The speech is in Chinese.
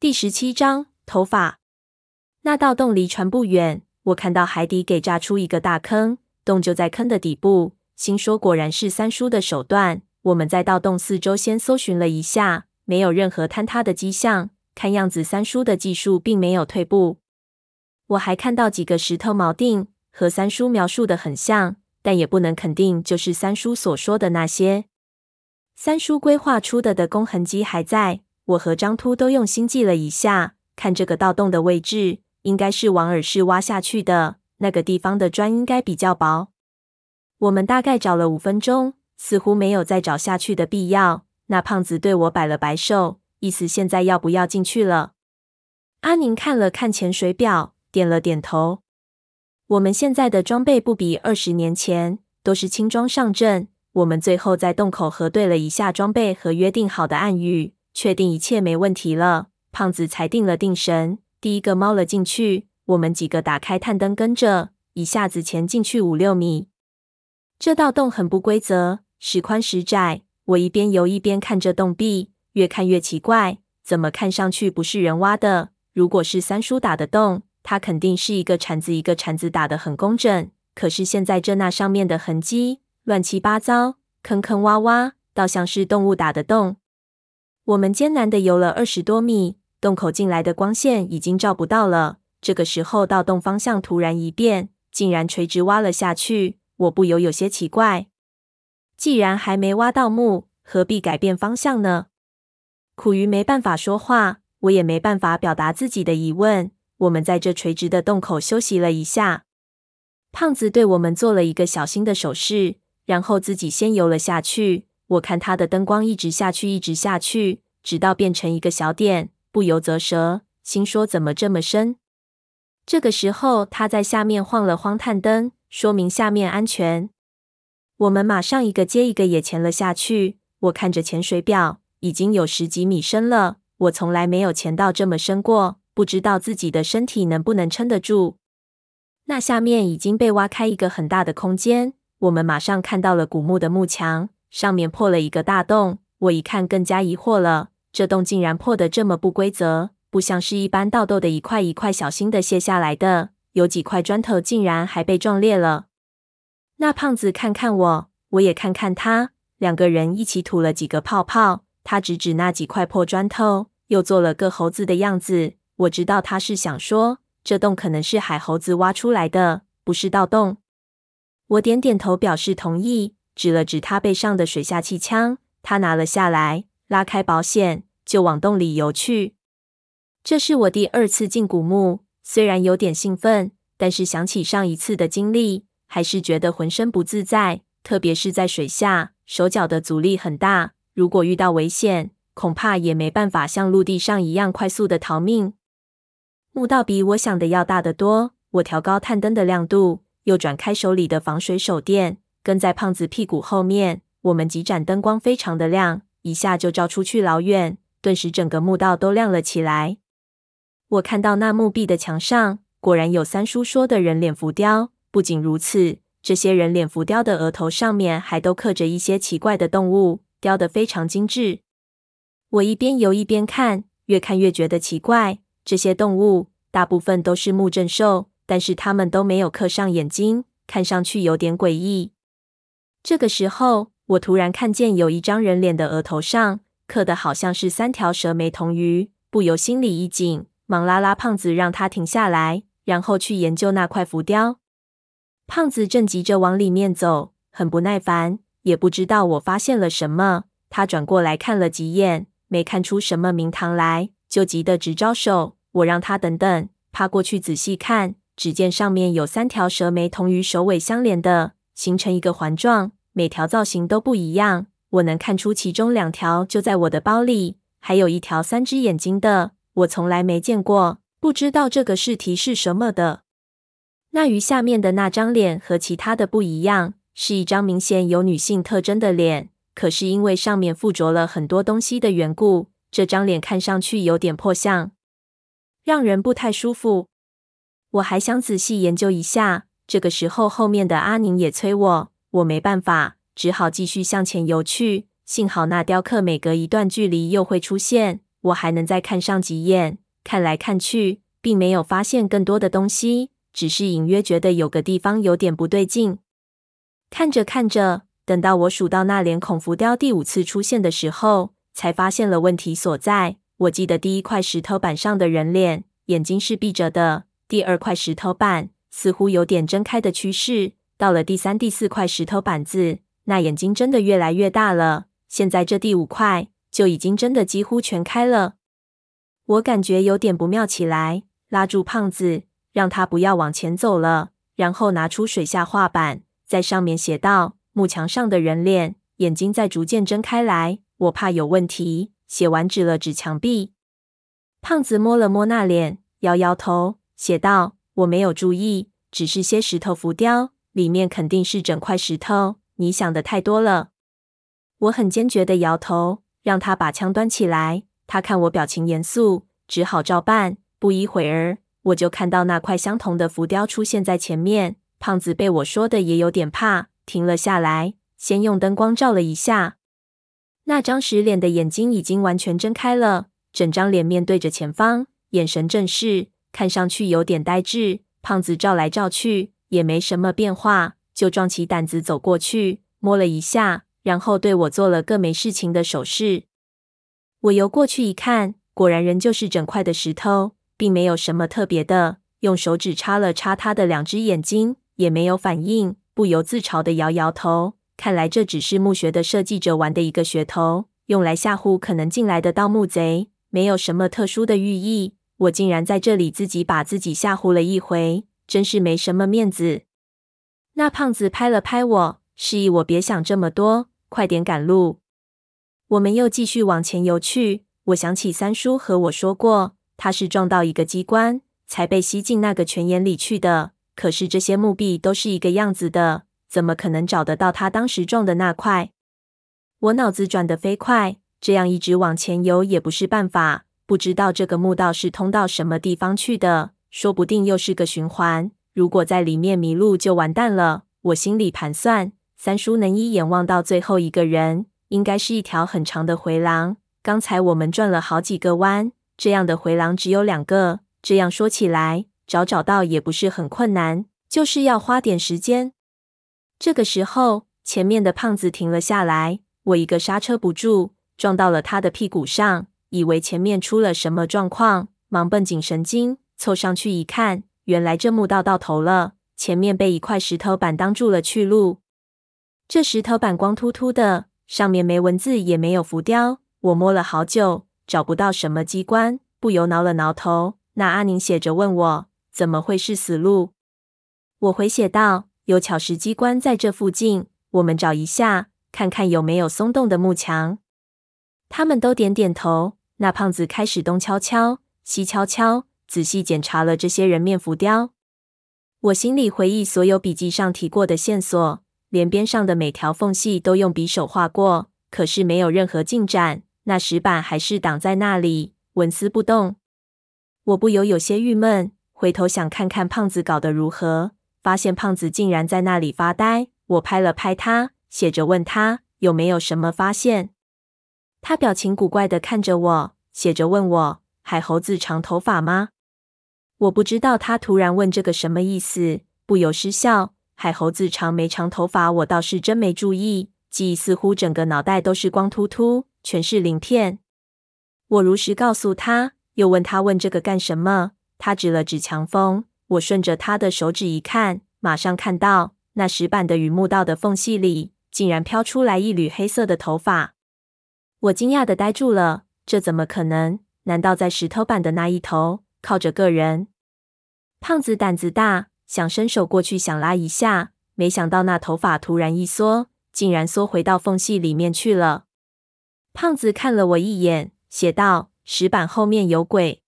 第十七章头发。那道洞离船不远，我看到海底给炸出一个大坑，洞就在坑的底部。心说果然是三叔的手段。我们在盗洞四周先搜寻了一下，没有任何坍塌的迹象。看样子三叔的技术并没有退步。我还看到几个石头锚定，和三叔描述的很像，但也不能肯定就是三叔所说的那些。三叔规划出的的工痕迹还在。我和张秃都用心记了一下，看这个盗洞的位置，应该是往耳室挖下去的。那个地方的砖应该比较薄。我们大概找了五分钟，似乎没有再找下去的必要。那胖子对我摆了摆手，意思现在要不要进去了。阿宁看了看潜水表，点了点头。我们现在的装备不比二十年前，都是轻装上阵。我们最后在洞口核对了一下装备和约定好的暗语。确定一切没问题了，胖子才定了定神，第一个猫了进去。我们几个打开探灯，跟着一下子潜进去五六米。这道洞很不规则，时宽时窄。我一边游一边看着洞壁，越看越奇怪，怎么看上去不是人挖的？如果是三叔打的洞，他肯定是一个铲子一个铲子打得很工整。可是现在这那上面的痕迹乱七八糟，坑坑洼洼，倒像是动物打的洞。我们艰难地游了二十多米，洞口进来的光线已经照不到了。这个时候，盗洞方向突然一变，竟然垂直挖了下去。我不由有些奇怪，既然还没挖到墓，何必改变方向呢？苦于没办法说话，我也没办法表达自己的疑问。我们在这垂直的洞口休息了一下，胖子对我们做了一个小心的手势，然后自己先游了下去。我看他的灯光一直下去，一直下去，直到变成一个小点，不由啧舌，心说怎么这么深？这个时候，他在下面晃了晃探灯，说明下面安全。我们马上一个接一个也潜了下去。我看着潜水表，已经有十几米深了。我从来没有潜到这么深过，不知道自己的身体能不能撑得住。那下面已经被挖开一个很大的空间，我们马上看到了古墓的幕墙。上面破了一个大洞，我一看更加疑惑了。这洞竟然破得这么不规则，不像是一般盗洞的一块一块小心的卸下来的，有几块砖头竟然还被撞裂了。那胖子看看我，我也看看他，两个人一起吐了几个泡泡。他指指那几块破砖头，又做了个猴子的样子。我知道他是想说，这洞可能是海猴子挖出来的，不是盗洞。我点点头表示同意。指了指他背上的水下气枪，他拿了下来，拉开保险，就往洞里游去。这是我第二次进古墓，虽然有点兴奋，但是想起上一次的经历，还是觉得浑身不自在。特别是在水下，手脚的阻力很大，如果遇到危险，恐怕也没办法像陆地上一样快速的逃命。墓道比我想的要大得多，我调高探灯的亮度，又转开手里的防水手电。跟在胖子屁股后面，我们几盏灯光非常的亮，一下就照出去老远，顿时整个墓道都亮了起来。我看到那墓壁的墙上，果然有三叔说的人脸浮雕。不仅如此，这些人脸浮雕的额头上面还都刻着一些奇怪的动物，雕得非常精致。我一边游一边看，越看越觉得奇怪。这些动物大部分都是木镇兽，但是它们都没有刻上眼睛，看上去有点诡异。这个时候，我突然看见有一张人脸的额头上刻的好像是三条蛇眉铜鱼，不由心里一紧，忙拉拉胖子让他停下来，然后去研究那块浮雕。胖子正急着往里面走，很不耐烦，也不知道我发现了什么。他转过来看了几眼，没看出什么名堂来，就急得直招手。我让他等等，趴过去仔细看，只见上面有三条蛇眉铜鱼首尾相连的。形成一个环状，每条造型都不一样。我能看出其中两条就在我的包里，还有一条三只眼睛的，我从来没见过，不知道这个试题是什么的。那鱼下面的那张脸和其他的不一样，是一张明显有女性特征的脸，可是因为上面附着了很多东西的缘故，这张脸看上去有点破相，让人不太舒服。我还想仔细研究一下。这个时候，后面的阿宁也催我，我没办法，只好继续向前游去。幸好那雕刻每隔一段距离又会出现，我还能再看上几眼，看来看去，并没有发现更多的东西，只是隐约觉得有个地方有点不对劲。看着看着，等到我数到那脸孔浮雕第五次出现的时候，才发现了问题所在。我记得第一块石头板上的人脸，眼睛是闭着的；第二块石头板似乎有点睁开的趋势；到了第三、第四块石头板子，那眼睛真的越来越大了。现在这第五块就已经真的几乎全开了。我感觉有点不妙起来，拉住胖子，让他不要往前走了，然后拿出水下画板，在上面写道：“幕墙上的人脸，眼睛在逐渐睁开来。”我怕有问题。写完，指了指墙壁。胖子摸了摸那脸，摇摇头，写道：“我没有注意，只是些石头浮雕，里面肯定是整块石头。你想的太多了。”我很坚决的摇头，让他把枪端起来。他看我表情严肃，只好照办。不一会儿，我就看到那块相同的浮雕出现在前面。胖子被我说的也有点怕，停了下来，先用灯光照了一下。那张石脸的眼睛已经完全睁开了，整张脸面对着前方，眼神正视，看上去有点呆滞。胖子照来照去也没什么变化，就壮起胆子走过去，摸了一下，然后对我做了个没事情的手势。我游过去一看，果然仍旧是整块的石头，并没有什么特别的。用手指插了插他的两只眼睛，也没有反应，不由自嘲地摇摇头。看来这只是墓穴的设计者玩的一个噱头，用来吓唬可能进来的盗墓贼，没有什么特殊的寓意。我竟然在这里自己把自己吓唬了一回，真是没什么面子。那胖子拍了拍我，示意我别想这么多，快点赶路。我们又继续往前游去。我想起三叔和我说过，他是撞到一个机关，才被吸进那个泉眼里去的。可是这些墓壁都是一个样子的。怎么可能找得到他当时撞的那块？我脑子转得飞快，这样一直往前游也不是办法。不知道这个墓道是通到什么地方去的，说不定又是个循环。如果在里面迷路，就完蛋了。我心里盘算，三叔能一眼望到最后一个人，应该是一条很长的回廊。刚才我们转了好几个弯，这样的回廊只有两个。这样说起来，找找到也不是很困难，就是要花点时间。这个时候，前面的胖子停了下来，我一个刹车不住，撞到了他的屁股上，以为前面出了什么状况，忙绷紧神经，凑上去一看，原来这墓道到头了，前面被一块石头板挡住了去路。这石头板光秃秃的，上面没文字，也没有浮雕，我摸了好久，找不到什么机关，不由挠了挠头。那阿宁写着问我，怎么会是死路？我回写道。有巧石机关在这附近，我们找一下，看看有没有松动的木墙。他们都点点头。那胖子开始东敲敲，西敲敲，仔细检查了这些人面浮雕。我心里回忆所有笔记上提过的线索，连边上的每条缝隙都用匕首划过，可是没有任何进展。那石板还是挡在那里，纹丝不动。我不由有些郁闷，回头想看看胖子搞得如何。发现胖子竟然在那里发呆，我拍了拍他，写着问他有没有什么发现。他表情古怪的看着我，写着问我海猴子长头发吗？我不知道他突然问这个什么意思，不由失笑。海猴子长没长头发，我倒是真没注意。记忆似乎整个脑袋都是光秃秃，全是鳞片。我如实告诉他，又问他问这个干什么？他指了指墙缝。我顺着他的手指一看，马上看到那石板的与墓道的缝隙里，竟然飘出来一缕黑色的头发。我惊讶的呆住了，这怎么可能？难道在石头板的那一头靠着个人？胖子胆子大，想伸手过去想拉一下，没想到那头发突然一缩，竟然缩回到缝隙里面去了。胖子看了我一眼，写道：“石板后面有鬼。”